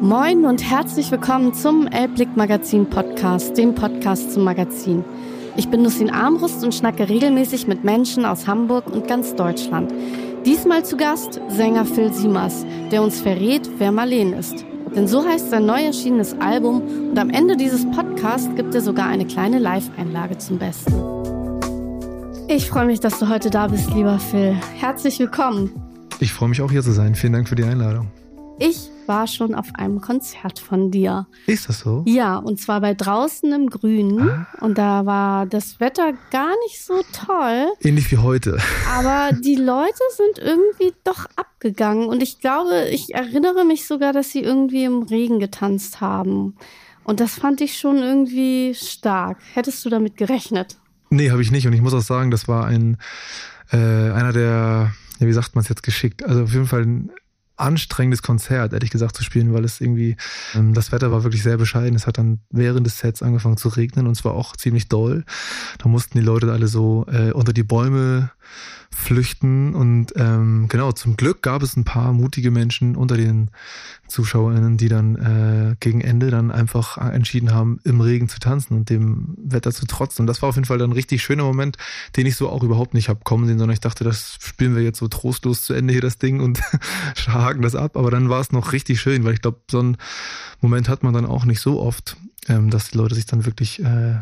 Moin und herzlich willkommen zum Elblick Magazin Podcast, dem Podcast zum Magazin. Ich bin Nussin Armbrust und schnacke regelmäßig mit Menschen aus Hamburg und ganz Deutschland. Diesmal zu Gast Sänger Phil Siemers, der uns verrät, wer Marleen ist. Denn so heißt sein neu erschienenes Album und am Ende dieses Podcasts gibt er sogar eine kleine Live-Einlage zum Besten. Ich freue mich, dass du heute da bist, lieber Phil. Herzlich willkommen. Ich freue mich auch hier zu sein. Vielen Dank für die Einladung. Ich war schon auf einem Konzert von dir. Ist das so? Ja, und zwar bei draußen im Grünen. Ah. Und da war das Wetter gar nicht so toll. Ähnlich wie heute. Aber die Leute sind irgendwie doch abgegangen. Und ich glaube, ich erinnere mich sogar, dass sie irgendwie im Regen getanzt haben. Und das fand ich schon irgendwie stark. Hättest du damit gerechnet? Nee, habe ich nicht. Und ich muss auch sagen, das war ein äh, einer der, ja, wie sagt man es jetzt geschickt? Also auf jeden Fall ein anstrengendes Konzert, ehrlich gesagt, zu spielen, weil es irgendwie, ähm, das Wetter war wirklich sehr bescheiden. Es hat dann während des Sets angefangen zu regnen und zwar auch ziemlich doll. Da mussten die Leute alle so äh, unter die Bäume flüchten. Und ähm, genau, zum Glück gab es ein paar mutige Menschen unter den ZuschauerInnen, die dann äh, gegen Ende dann einfach entschieden haben, im Regen zu tanzen und dem Wetter zu trotzen. Und das war auf jeden Fall dann ein richtig schöner Moment, den ich so auch überhaupt nicht hab kommen sehen, sondern ich dachte, das spielen wir jetzt so trostlos zu Ende hier das Ding und haken das ab. Aber dann war es noch richtig schön, weil ich glaube, so einen Moment hat man dann auch nicht so oft, ähm, dass die Leute sich dann wirklich äh,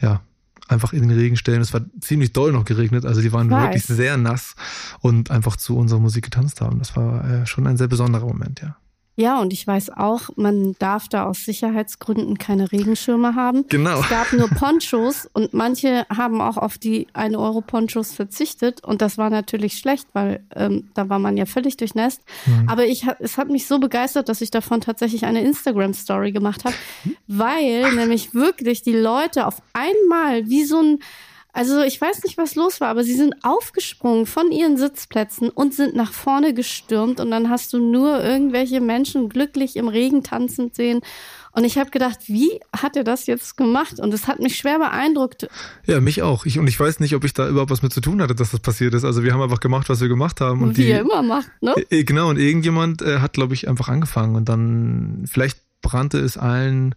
ja einfach in den Regen stellen. Es war ziemlich doll noch geregnet, also die waren wirklich sehr nass und einfach zu unserer Musik getanzt haben. Das war äh, schon ein sehr besonderer Moment, ja. Ja, und ich weiß auch, man darf da aus Sicherheitsgründen keine Regenschirme haben. Genau. Es gab nur Ponchos und manche haben auch auf die 1 Euro Ponchos verzichtet und das war natürlich schlecht, weil ähm, da war man ja völlig durchnässt. Mhm. Aber ich, es hat mich so begeistert, dass ich davon tatsächlich eine Instagram-Story gemacht habe, weil nämlich wirklich die Leute auf einmal wie so ein also ich weiß nicht, was los war, aber sie sind aufgesprungen von ihren Sitzplätzen und sind nach vorne gestürmt und dann hast du nur irgendwelche Menschen glücklich im Regen tanzend sehen. Und ich habe gedacht, wie hat er das jetzt gemacht? Und es hat mich schwer beeindruckt. Ja, mich auch. Ich, und ich weiß nicht, ob ich da überhaupt was mit zu tun hatte, dass das passiert ist. Also wir haben einfach gemacht, was wir gemacht haben. Und wie die, er immer macht, ne? Äh, genau, und irgendjemand äh, hat, glaube ich, einfach angefangen. Und dann vielleicht brannte es allen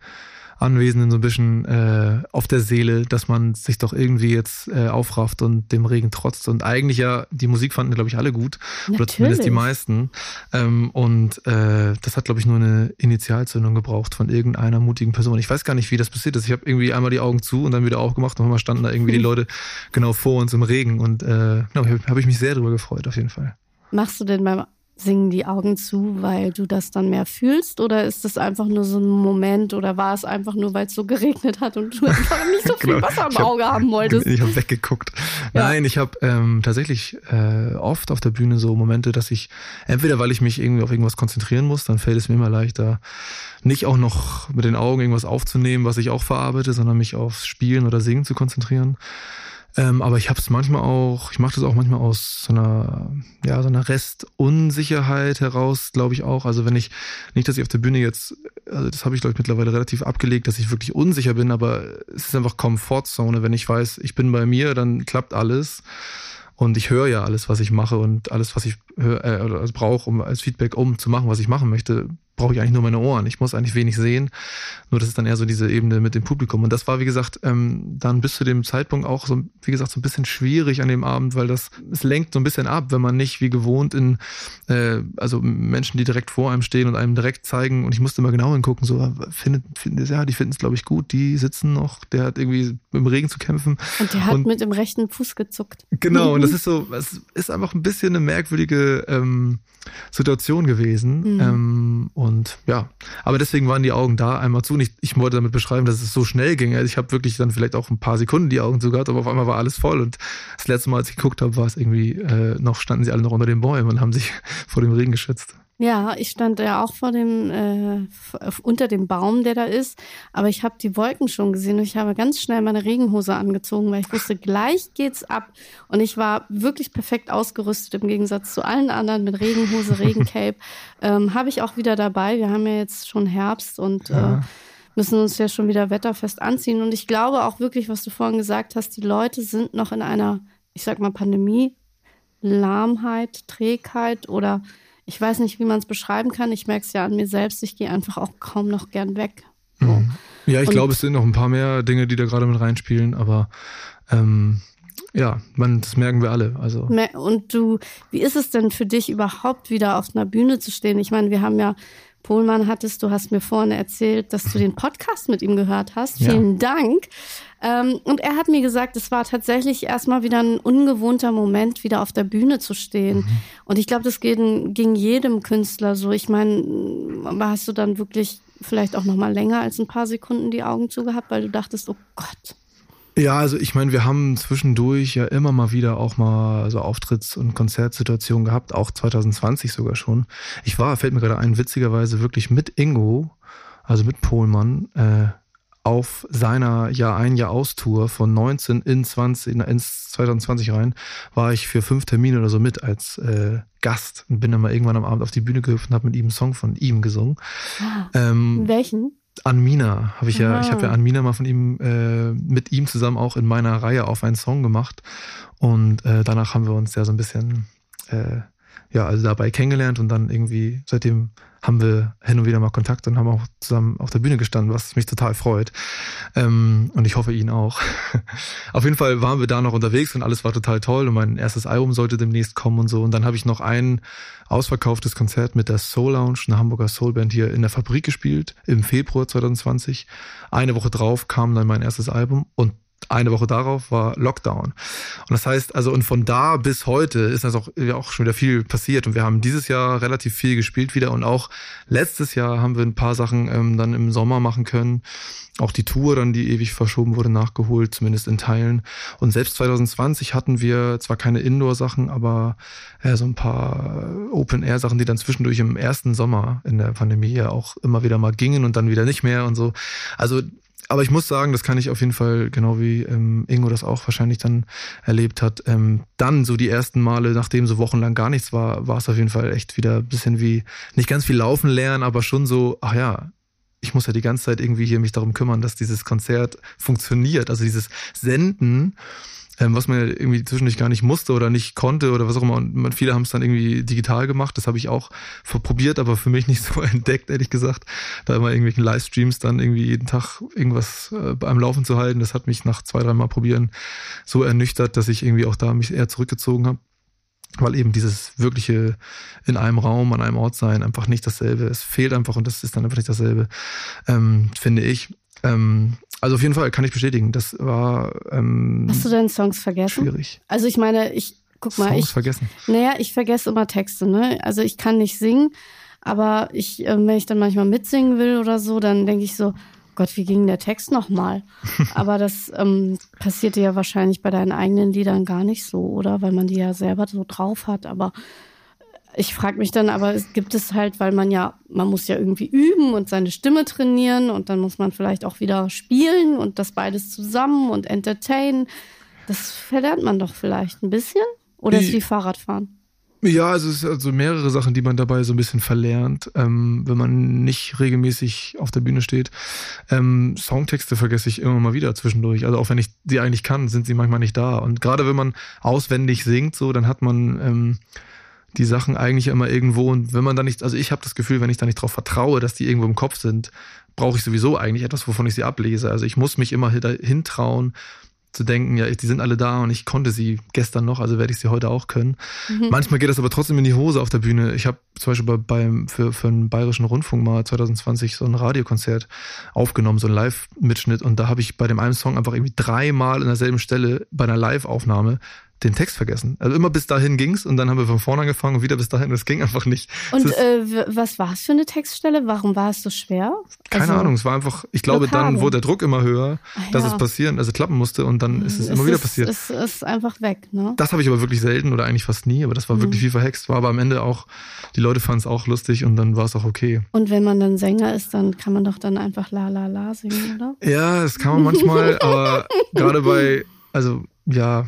Anwesenden so ein bisschen äh, auf der Seele, dass man sich doch irgendwie jetzt äh, aufrafft und dem Regen trotzt. Und eigentlich ja, die Musik fanden, glaube ich, alle gut. Natürlich. Oder zumindest die meisten. Ähm, und äh, das hat, glaube ich, nur eine Initialzündung gebraucht von irgendeiner mutigen Person. Ich weiß gar nicht, wie das passiert ist. Ich habe irgendwie einmal die Augen zu und dann wieder aufgemacht und manchmal standen da irgendwie die Leute genau vor uns im Regen. Und äh, no, habe hab ich mich sehr darüber gefreut, auf jeden Fall. Machst du denn beim singen die Augen zu, weil du das dann mehr fühlst? Oder ist das einfach nur so ein Moment oder war es einfach nur, weil es so geregnet hat und du einfach nicht so viel genau. Wasser im Auge haben wolltest? Ich habe weggeguckt. Ja. Nein, ich habe ähm, tatsächlich äh, oft auf der Bühne so Momente, dass ich entweder, weil ich mich irgendwie auf irgendwas konzentrieren muss, dann fällt es mir immer leichter, nicht auch noch mit den Augen irgendwas aufzunehmen, was ich auch verarbeite, sondern mich aufs Spielen oder Singen zu konzentrieren. Ähm, aber ich habe es manchmal auch, ich mache das auch manchmal aus so einer, ja, so einer Restunsicherheit heraus, glaube ich auch. Also wenn ich, nicht, dass ich auf der Bühne jetzt, also das habe ich, glaube ich, mittlerweile relativ abgelegt, dass ich wirklich unsicher bin, aber es ist einfach Komfortzone. Wenn ich weiß, ich bin bei mir, dann klappt alles. Und ich höre ja alles, was ich mache und alles, was ich hör, äh, also brauche, um als Feedback, um zu machen, was ich machen möchte, brauche ich eigentlich nur meine Ohren. Ich muss eigentlich wenig sehen. Nur das ist dann eher so diese Ebene mit dem Publikum. Und das war, wie gesagt, ähm, dann bis zu dem Zeitpunkt auch so, wie gesagt, so ein bisschen schwierig an dem Abend, weil das, es lenkt so ein bisschen ab, wenn man nicht wie gewohnt in, äh, also Menschen, die direkt vor einem stehen und einem direkt zeigen. Und ich musste immer genau hingucken, so, findet, findet, ja, die finden es, glaube ich, gut. Die sitzen noch, der hat irgendwie im Regen zu kämpfen. Und der hat und, mit dem rechten Fuß gezuckt. Genau. Und das ist so, es ist einfach ein bisschen eine merkwürdige, ähm, Situation gewesen. Mhm. Ähm, und ja, aber deswegen waren die Augen da einmal zu. Und ich, ich wollte damit beschreiben, dass es so schnell ging. Also ich habe wirklich dann vielleicht auch ein paar Sekunden die Augen zugehört, aber auf einmal war alles voll. Und das letzte Mal, als ich geguckt habe, war es irgendwie äh, noch, standen sie alle noch unter den Bäumen und haben sich vor dem Regen geschützt. Ja, ich stand ja auch vor dem, äh, unter dem Baum, der da ist, aber ich habe die Wolken schon gesehen und ich habe ganz schnell meine Regenhose angezogen, weil ich wusste, gleich geht's ab. Und ich war wirklich perfekt ausgerüstet im Gegensatz zu allen anderen mit Regenhose, Regencape. ähm, habe ich auch wieder dabei. Wir haben ja jetzt schon Herbst und ja. äh, müssen uns ja schon wieder wetterfest anziehen. Und ich glaube auch wirklich, was du vorhin gesagt hast, die Leute sind noch in einer, ich sag mal, Pandemie, Lahmheit, Trägheit oder ich weiß nicht, wie man es beschreiben kann. Ich merke es ja an mir selbst. Ich gehe einfach auch kaum noch gern weg. So. Mhm. Ja, ich glaube, es sind noch ein paar mehr Dinge, die da gerade mit reinspielen, aber ähm, ja, man, das merken wir alle. Also. Und du, wie ist es denn für dich überhaupt wieder auf einer Bühne zu stehen? Ich meine, wir haben ja Pohlmann hattest, du hast mir vorne erzählt, dass du den Podcast mit ihm gehört hast. Ja. Vielen Dank. Ähm, und er hat mir gesagt, es war tatsächlich erstmal wieder ein ungewohnter Moment, wieder auf der Bühne zu stehen. Mhm. Und ich glaube, das ging, ging jedem Künstler so. Ich meine, hast du dann wirklich vielleicht auch noch mal länger als ein paar Sekunden die Augen zugehabt, weil du dachtest, oh Gott, ja, also ich meine, wir haben zwischendurch ja immer mal wieder auch mal so Auftritts- und Konzertsituationen gehabt, auch 2020 sogar schon. Ich war, fällt mir gerade ein, witzigerweise wirklich mit Ingo, also mit Pohlmann, äh, auf seiner Jahr ein Jahr aus Tour von 19 in 20 ins 2020 rein war ich für fünf Termine oder so mit als äh, Gast und bin dann mal irgendwann am Abend auf die Bühne gehüpft und habe mit ihm einen Song von ihm gesungen. Ah, ähm, welchen? Anmina habe ich ja, ich habe ja Anmina mal von ihm äh, mit ihm zusammen auch in meiner Reihe auf einen Song gemacht. Und äh, danach haben wir uns ja so ein bisschen äh, ja also dabei kennengelernt und dann irgendwie seitdem haben wir hin und wieder mal Kontakt und haben auch zusammen auf der Bühne gestanden, was mich total freut. Ähm, und ich hoffe ihn auch. auf jeden Fall waren wir da noch unterwegs und alles war total toll und mein erstes Album sollte demnächst kommen und so. Und dann habe ich noch ein ausverkauftes Konzert mit der Soul Lounge, einer Hamburger Soulband hier in der Fabrik gespielt im Februar 2020. Eine Woche drauf kam dann mein erstes Album und eine Woche darauf war Lockdown. Und das heißt, also und von da bis heute ist das auch, ja, auch schon wieder viel passiert. Und wir haben dieses Jahr relativ viel gespielt wieder und auch letztes Jahr haben wir ein paar Sachen ähm, dann im Sommer machen können. Auch die Tour dann, die ewig verschoben wurde, nachgeholt, zumindest in Teilen. Und selbst 2020 hatten wir zwar keine Indoor-Sachen, aber äh, so ein paar Open-Air-Sachen, die dann zwischendurch im ersten Sommer in der Pandemie ja auch immer wieder mal gingen und dann wieder nicht mehr und so. Also aber ich muss sagen, das kann ich auf jeden Fall, genau wie ähm, Ingo das auch wahrscheinlich dann erlebt hat, ähm, dann so die ersten Male, nachdem so wochenlang gar nichts war, war es auf jeden Fall echt wieder ein bisschen wie, nicht ganz viel laufen lernen, aber schon so, ach ja, ich muss ja die ganze Zeit irgendwie hier mich darum kümmern, dass dieses Konzert funktioniert. Also dieses Senden ähm, was man ja irgendwie zwischendurch gar nicht musste oder nicht konnte oder was auch immer. Und viele haben es dann irgendwie digital gemacht. Das habe ich auch probiert, aber für mich nicht so entdeckt, ehrlich gesagt. Da immer irgendwelchen Livestreams dann irgendwie jeden Tag irgendwas äh, beim Laufen zu halten, das hat mich nach zwei, drei Mal probieren so ernüchtert, dass ich irgendwie auch da mich eher zurückgezogen habe weil eben dieses wirkliche in einem Raum, an einem Ort sein einfach nicht dasselbe. Es fehlt einfach und das ist dann einfach nicht dasselbe, ähm, finde ich. Ähm, also auf jeden Fall kann ich bestätigen, das war. Ähm, Hast du deine Songs vergessen? Schwierig. Also ich meine, ich guck mal, Songs ich vergessen. Naja, ich vergesse immer Texte. Ne? Also ich kann nicht singen, aber ich, äh, wenn ich dann manchmal mitsingen will oder so, dann denke ich so, Gott, wie ging der Text nochmal? aber das ähm, passierte ja wahrscheinlich bei deinen eigenen Liedern gar nicht so, oder? Weil man die ja selber so drauf hat. Aber ich frage mich dann, aber es gibt es halt, weil man ja, man muss ja irgendwie üben und seine Stimme trainieren und dann muss man vielleicht auch wieder spielen und das beides zusammen und entertainen. Das verlernt man doch vielleicht ein bisschen. Oder ist wie Fahrradfahren? Ja, also es sind also mehrere Sachen, die man dabei so ein bisschen verlernt, ähm, wenn man nicht regelmäßig auf der Bühne steht. Ähm, Songtexte vergesse ich immer mal wieder zwischendurch. Also auch wenn ich die eigentlich kann, sind sie manchmal nicht da. Und gerade wenn man auswendig singt, so, dann hat man ähm, die Sachen eigentlich immer irgendwo und wenn man da nicht, also ich habe das Gefühl, wenn ich da nicht drauf vertraue, dass die irgendwo im Kopf sind, brauche ich sowieso eigentlich etwas, wovon ich sie ablese. Also ich muss mich immer dahin trauen, zu denken, ja, die sind alle da und ich konnte sie gestern noch, also werde ich sie heute auch können. Mhm. Manchmal geht das aber trotzdem in die Hose auf der Bühne. Ich habe zum Beispiel bei, beim, für, für einen bayerischen Rundfunk mal 2020 so ein Radiokonzert aufgenommen, so ein Live-Mitschnitt und da habe ich bei dem einen Song einfach irgendwie dreimal in derselben Stelle bei einer Live-Aufnahme den Text vergessen. Also immer bis dahin ging's und dann haben wir von vorne angefangen und wieder bis dahin. Das ging einfach nicht. Und äh, was war es für eine Textstelle? Warum war es so schwer? Keine also, Ahnung. Es war einfach. Ich glaube, Blockade. dann wurde der Druck immer höher, Ach, dass ja. es passieren, also klappen musste und dann ist es, es immer wieder passiert. Es ist einfach weg. Ne? Das habe ich aber wirklich selten oder eigentlich fast nie. Aber das war mhm. wirklich wie verhext. War aber am Ende auch. Die Leute fanden es auch lustig und dann war es auch okay. Und wenn man dann Sänger ist, dann kann man doch dann einfach La La La singen, oder? Ja, das kann man manchmal. aber gerade bei also ja,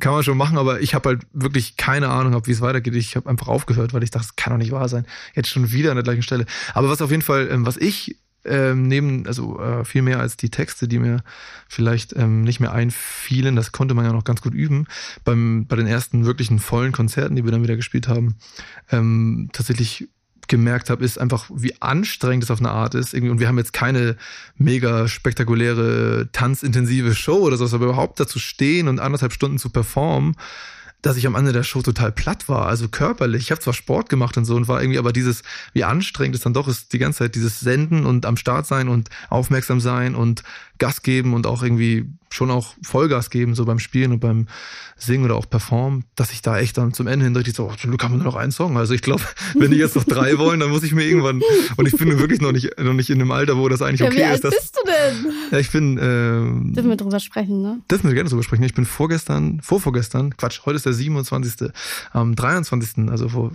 kann man schon machen, aber ich habe halt wirklich keine Ahnung, wie es weitergeht. Ich habe einfach aufgehört, weil ich dachte, das kann doch nicht wahr sein. Jetzt schon wieder an der gleichen Stelle. Aber was auf jeden Fall, ähm, was ich ähm, neben, also äh, viel mehr als die Texte, die mir vielleicht ähm, nicht mehr einfielen, das konnte man ja noch ganz gut üben, beim, bei den ersten wirklichen vollen Konzerten, die wir dann wieder gespielt haben, ähm, tatsächlich gemerkt habe, ist einfach, wie anstrengend es auf eine Art ist. Und wir haben jetzt keine mega spektakuläre, tanzintensive Show oder sowas, aber überhaupt dazu stehen und anderthalb Stunden zu performen, dass ich am Ende der Show total platt war, also körperlich. Ich habe zwar Sport gemacht und so und war irgendwie, aber dieses, wie anstrengend es dann doch ist, die ganze Zeit dieses Senden und am Start sein und aufmerksam sein und Gas geben und auch irgendwie schon auch Vollgas geben, so beim Spielen und beim Singen oder auch Performen, dass ich da echt dann zum Ende hin richtig so, oh, zum Glück haben wir nur noch einen Song. Also ich glaube, wenn die jetzt noch drei wollen, dann muss ich mir irgendwann, und ich bin wirklich noch nicht, noch nicht in einem Alter, wo das eigentlich ja, okay wie alt ist. Dass, bist du? Ja, ich bin, ähm, Dürfen wir drüber sprechen, ne? Dürfen wir gerne drüber sprechen. Ich bin vorgestern, vorvorgestern, Quatsch, heute ist der 27. Am 23., also vor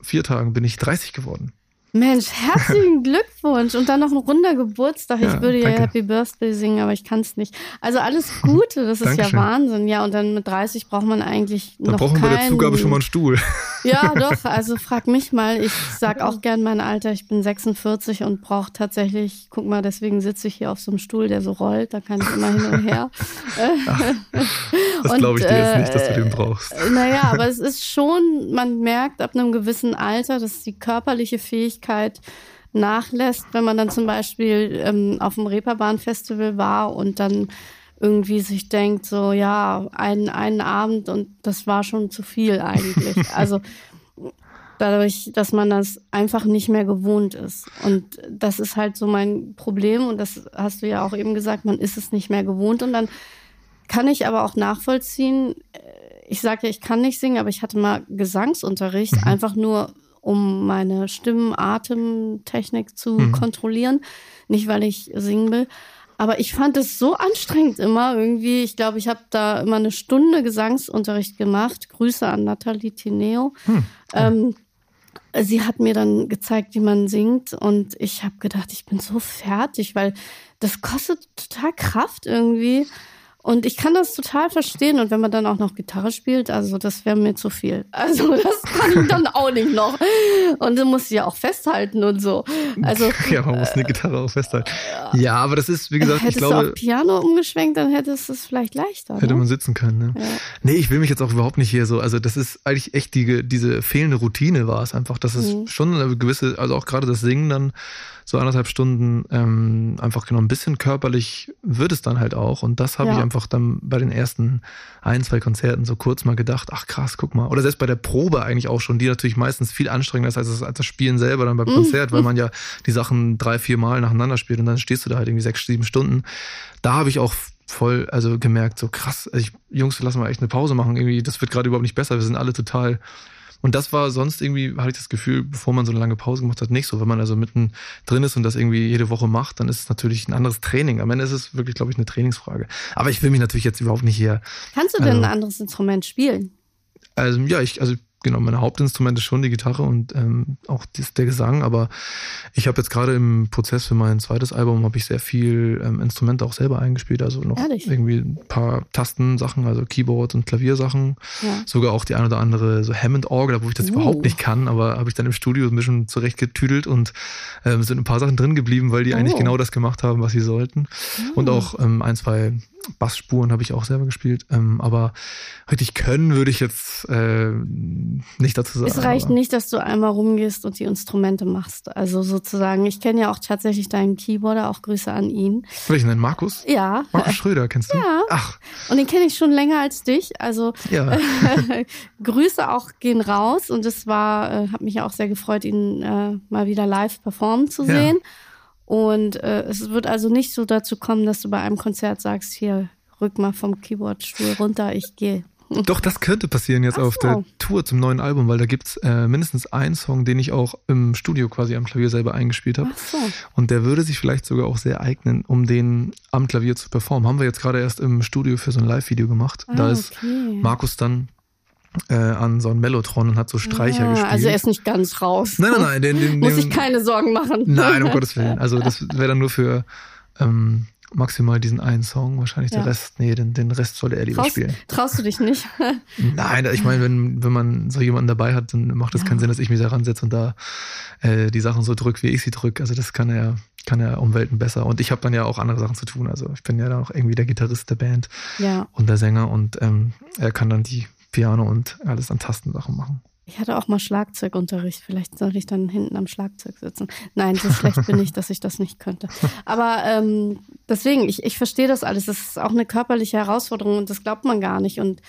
vier Tagen bin ich 30 geworden. Mensch, herzlichen Glückwunsch und dann noch ein runder Geburtstag. Ja, ich würde ja Happy Birthday singen, aber ich kann es nicht. Also alles Gute, das ist ja Wahnsinn. Ja, und dann mit 30 braucht man eigentlich dann noch brauchen wir bei der Zugabe schon mal einen Stuhl. Ja, doch. Also frag mich mal. Ich sag auch gern mein Alter. Ich bin 46 und brauche tatsächlich, guck mal, deswegen sitze ich hier auf so einem Stuhl, der so rollt. Da kann ich immer hin und her. das glaube ich dir jetzt nicht, dass du den brauchst. Äh, naja, aber es ist schon, man merkt ab einem gewissen Alter, dass die körperliche Fähigkeit nachlässt, wenn man dann zum Beispiel ähm, auf dem Reeperbahn-Festival war und dann irgendwie sich denkt, so ja, einen, einen Abend und das war schon zu viel eigentlich. Also dadurch, dass man das einfach nicht mehr gewohnt ist. Und das ist halt so mein Problem und das hast du ja auch eben gesagt, man ist es nicht mehr gewohnt und dann kann ich aber auch nachvollziehen, äh, ich sage ja, ich kann nicht singen, aber ich hatte mal Gesangsunterricht, mhm. einfach nur um meine Stimmen-Atemtechnik zu mhm. kontrollieren, nicht weil ich singen will. Aber ich fand es so anstrengend immer irgendwie. Ich glaube, ich habe da immer eine Stunde Gesangsunterricht gemacht. Grüße an Nathalie Tineo. Hm. Ähm, sie hat mir dann gezeigt, wie man singt. Und ich habe gedacht, ich bin so fertig, weil das kostet total Kraft irgendwie. Und ich kann das total verstehen. Und wenn man dann auch noch Gitarre spielt, also das wäre mir zu viel. Also das kann ich dann auch nicht noch. Und du musst sie ja auch festhalten und so. Also, ja, man muss eine Gitarre auch festhalten. Äh, ja, aber das ist, wie gesagt, hättest ich glaube. du auf Piano umgeschwenkt, dann hättest du es vielleicht leichter. Hätte ne? man sitzen können, ne? Ja. Nee, ich will mich jetzt auch überhaupt nicht hier so. Also das ist eigentlich echt die, diese fehlende Routine war es einfach. Das ist mhm. schon eine gewisse, also auch gerade das Singen dann so anderthalb Stunden ähm, einfach genau ein bisschen körperlich wird es dann halt auch. Und das habe ja. ich einfach dann bei den ersten ein, zwei Konzerten so kurz mal gedacht, ach krass, guck mal. Oder selbst bei der Probe eigentlich auch schon, die natürlich meistens viel anstrengender ist als das, als das Spielen selber dann beim mhm. Konzert, weil man ja die Sachen drei, vier Mal nacheinander spielt und dann stehst du da halt irgendwie sechs, sieben Stunden. Da habe ich auch voll, also gemerkt, so krass, also ich, Jungs, lass mal echt eine Pause machen. Irgendwie, das wird gerade überhaupt nicht besser. Wir sind alle total und das war sonst irgendwie, hatte ich das Gefühl, bevor man so eine lange Pause gemacht hat, nicht so. Wenn man also mitten drin ist und das irgendwie jede Woche macht, dann ist es natürlich ein anderes Training. Am Ende ist es wirklich, glaube ich, eine Trainingsfrage. Aber ich will mich natürlich jetzt überhaupt nicht hier. Kannst du denn also, ein anderes Instrument spielen? Also ja, ich, also genau, mein Hauptinstrument ist schon die Gitarre und ähm, auch dies, der Gesang, aber ich habe jetzt gerade im Prozess für mein zweites Album habe ich sehr viel ähm, Instrumente auch selber eingespielt, also noch Ehrlich? irgendwie ein paar Tastensachen, also Keyboard und Klaviersachen, ja. sogar auch die ein oder andere so Hammond-Orgel, wo ich das uh. überhaupt nicht kann, aber habe ich dann im Studio ein bisschen zurechtgetüdelt und ähm, sind ein paar Sachen drin geblieben, weil die oh. eigentlich genau das gemacht haben, was sie sollten oh. und auch ähm, ein, zwei Bassspuren habe ich auch selber gespielt. Ähm, aber richtig können würde ich jetzt äh, nicht dazu sagen. Es reicht nicht, dass du einmal rumgehst und die Instrumente machst. Also sozusagen, ich kenne ja auch tatsächlich deinen Keyboarder, auch Grüße an ihn. Welchen denn? Markus? Ja. Markus Schröder, kennst du? Ja. Ach. Und den kenne ich schon länger als dich. Also ja. Grüße auch gehen raus. Und es war, äh, hat mich ja auch sehr gefreut, ihn äh, mal wieder live performen zu sehen. Ja. Und äh, es wird also nicht so dazu kommen, dass du bei einem Konzert sagst, hier, rück mal vom Keyboardstuhl runter, ich gehe. Doch, das könnte passieren jetzt so. auf der Tour zum neuen Album, weil da gibt's äh, mindestens einen Song, den ich auch im Studio quasi am Klavier selber eingespielt habe. So. Und der würde sich vielleicht sogar auch sehr eignen, um den am Klavier zu performen. Haben wir jetzt gerade erst im Studio für so ein Live-Video gemacht. Ah, da ist okay. Markus dann äh, an so ein Mellotron und hat so Streicher ah, gespielt. Also er ist nicht ganz raus. Nein, nein, nein. Den, den, Muss ich keine Sorgen machen. Nein, um Gottes Willen. Also das wäre dann nur für ähm, maximal diesen einen Song, wahrscheinlich ja. der Rest, nee, den, den Rest sollte er lieber traust, spielen. Traust du dich nicht? Nein, ich meine, wenn, wenn man so jemanden dabei hat, dann macht es ja. keinen Sinn, dass ich mich da ransetze und da äh, die Sachen so drücke, wie ich sie drücke. Also das kann er, kann er um Welten besser. Und ich habe dann ja auch andere Sachen zu tun. Also ich bin ja dann auch irgendwie der Gitarrist der Band ja. und der Sänger und ähm, er kann dann die Piano und alles an Tastensachen machen. Ich hatte auch mal Schlagzeugunterricht. Vielleicht soll ich dann hinten am Schlagzeug sitzen. Nein, so schlecht bin ich, dass ich das nicht könnte. Aber ähm, deswegen, ich, ich verstehe das alles. Das ist auch eine körperliche Herausforderung und das glaubt man gar nicht. Und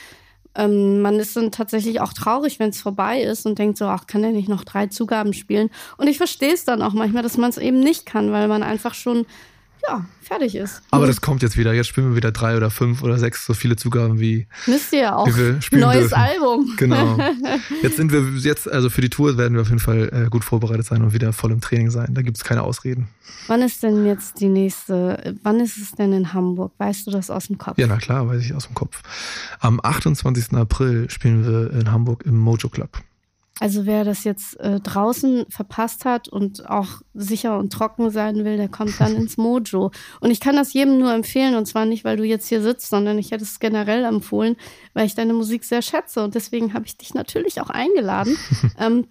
ähm, man ist dann tatsächlich auch traurig, wenn es vorbei ist und denkt so, ach, kann der nicht noch drei Zugaben spielen? Und ich verstehe es dann auch manchmal, dass man es eben nicht kann, weil man einfach schon ja, fertig ist. Aber das kommt jetzt wieder. Jetzt spielen wir wieder drei oder fünf oder sechs so viele Zugaben wie. Müsst ihr ja auch. Neues dürfen. Album. Genau. Jetzt sind wir jetzt, also für die Tour werden wir auf jeden Fall äh, gut vorbereitet sein und wieder voll im Training sein. Da gibt es keine Ausreden. Wann ist denn jetzt die nächste, wann ist es denn in Hamburg? Weißt du das aus dem Kopf? Ja, na klar, weiß ich aus dem Kopf. Am 28. April spielen wir in Hamburg im Mojo Club. Also wer das jetzt äh, draußen verpasst hat und auch sicher und trocken sein will, der kommt dann ins Mojo. Und ich kann das jedem nur empfehlen, und zwar nicht, weil du jetzt hier sitzt, sondern ich hätte es generell empfohlen, weil ich deine Musik sehr schätze. Und deswegen habe ich dich natürlich auch eingeladen. ähm,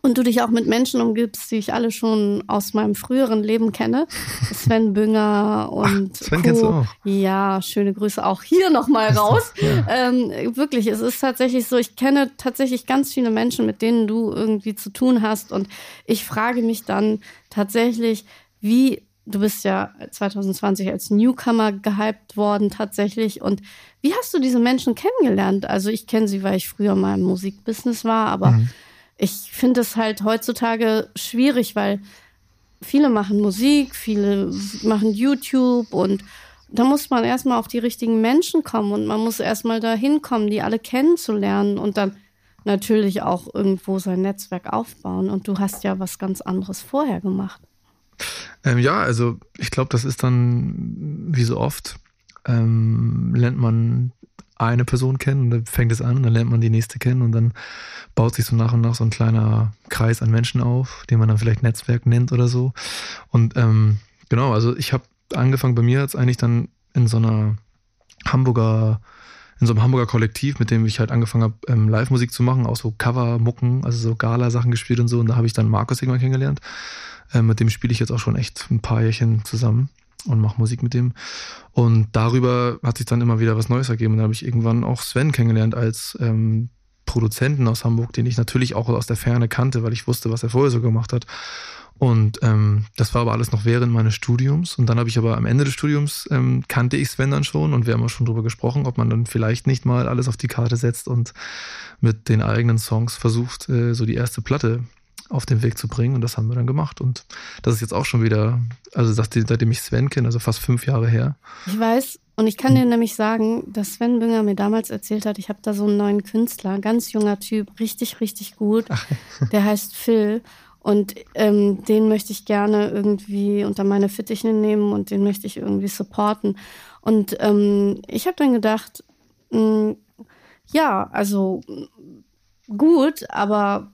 und du dich auch mit Menschen umgibst, die ich alle schon aus meinem früheren Leben kenne. Sven Bünger und Ach, Sven Co. kennst du auch. Ja, schöne Grüße auch hier nochmal raus. ja. ähm, wirklich, es ist tatsächlich so, ich kenne tatsächlich ganz viele Menschen, mit denen du irgendwie zu tun hast. Und ich frage mich dann tatsächlich, wie du bist ja 2020 als Newcomer gehypt worden tatsächlich. Und wie hast du diese Menschen kennengelernt? Also ich kenne sie, weil ich früher mal im Musikbusiness war, aber mhm ich finde es halt heutzutage schwierig, weil viele machen Musik, viele machen YouTube und da muss man erstmal auf die richtigen Menschen kommen und man muss erstmal dahin kommen, die alle kennenzulernen und dann natürlich auch irgendwo sein Netzwerk aufbauen. Und du hast ja was ganz anderes vorher gemacht. Ähm, ja, also ich glaube, das ist dann wie so oft, ähm, lernt man eine Person kennen und dann fängt es an und dann lernt man die nächste kennen und dann baut sich so nach und nach so ein kleiner Kreis an Menschen auf, den man dann vielleicht Netzwerk nennt oder so. Und ähm, genau, also ich habe angefangen bei mir jetzt eigentlich dann in so einer Hamburger in so einem Hamburger Kollektiv, mit dem ich halt angefangen habe, ähm, Live-Musik zu machen, auch so Cover-Mucken, also so Gala-Sachen gespielt und so. Und da habe ich dann Markus irgendwann kennengelernt. Ähm, mit dem spiele ich jetzt auch schon echt ein paar Jährchen zusammen und mache Musik mit dem. Und darüber hat sich dann immer wieder was Neues ergeben. Und dann habe ich irgendwann auch Sven kennengelernt als ähm, Produzenten aus Hamburg, den ich natürlich auch aus der Ferne kannte, weil ich wusste, was er vorher so gemacht hat. Und ähm, das war aber alles noch während meines Studiums. Und dann habe ich aber am Ende des Studiums ähm, kannte ich Sven dann schon und wir haben auch schon drüber gesprochen, ob man dann vielleicht nicht mal alles auf die Karte setzt und mit den eigenen Songs versucht, äh, so die erste Platte auf den Weg zu bringen. Und das haben wir dann gemacht. Und das ist jetzt auch schon wieder, also seitdem ich Sven kenne, also fast fünf Jahre her. Ich weiß, und ich kann dir nämlich sagen, dass Sven Bünger mir damals erzählt hat, ich habe da so einen neuen Künstler, ganz junger Typ, richtig, richtig gut. Ach. Der heißt Phil. Und ähm, den möchte ich gerne irgendwie unter meine Fittiche nehmen und den möchte ich irgendwie supporten. Und ähm, ich habe dann gedacht, mh, hm, ja, also gut, aber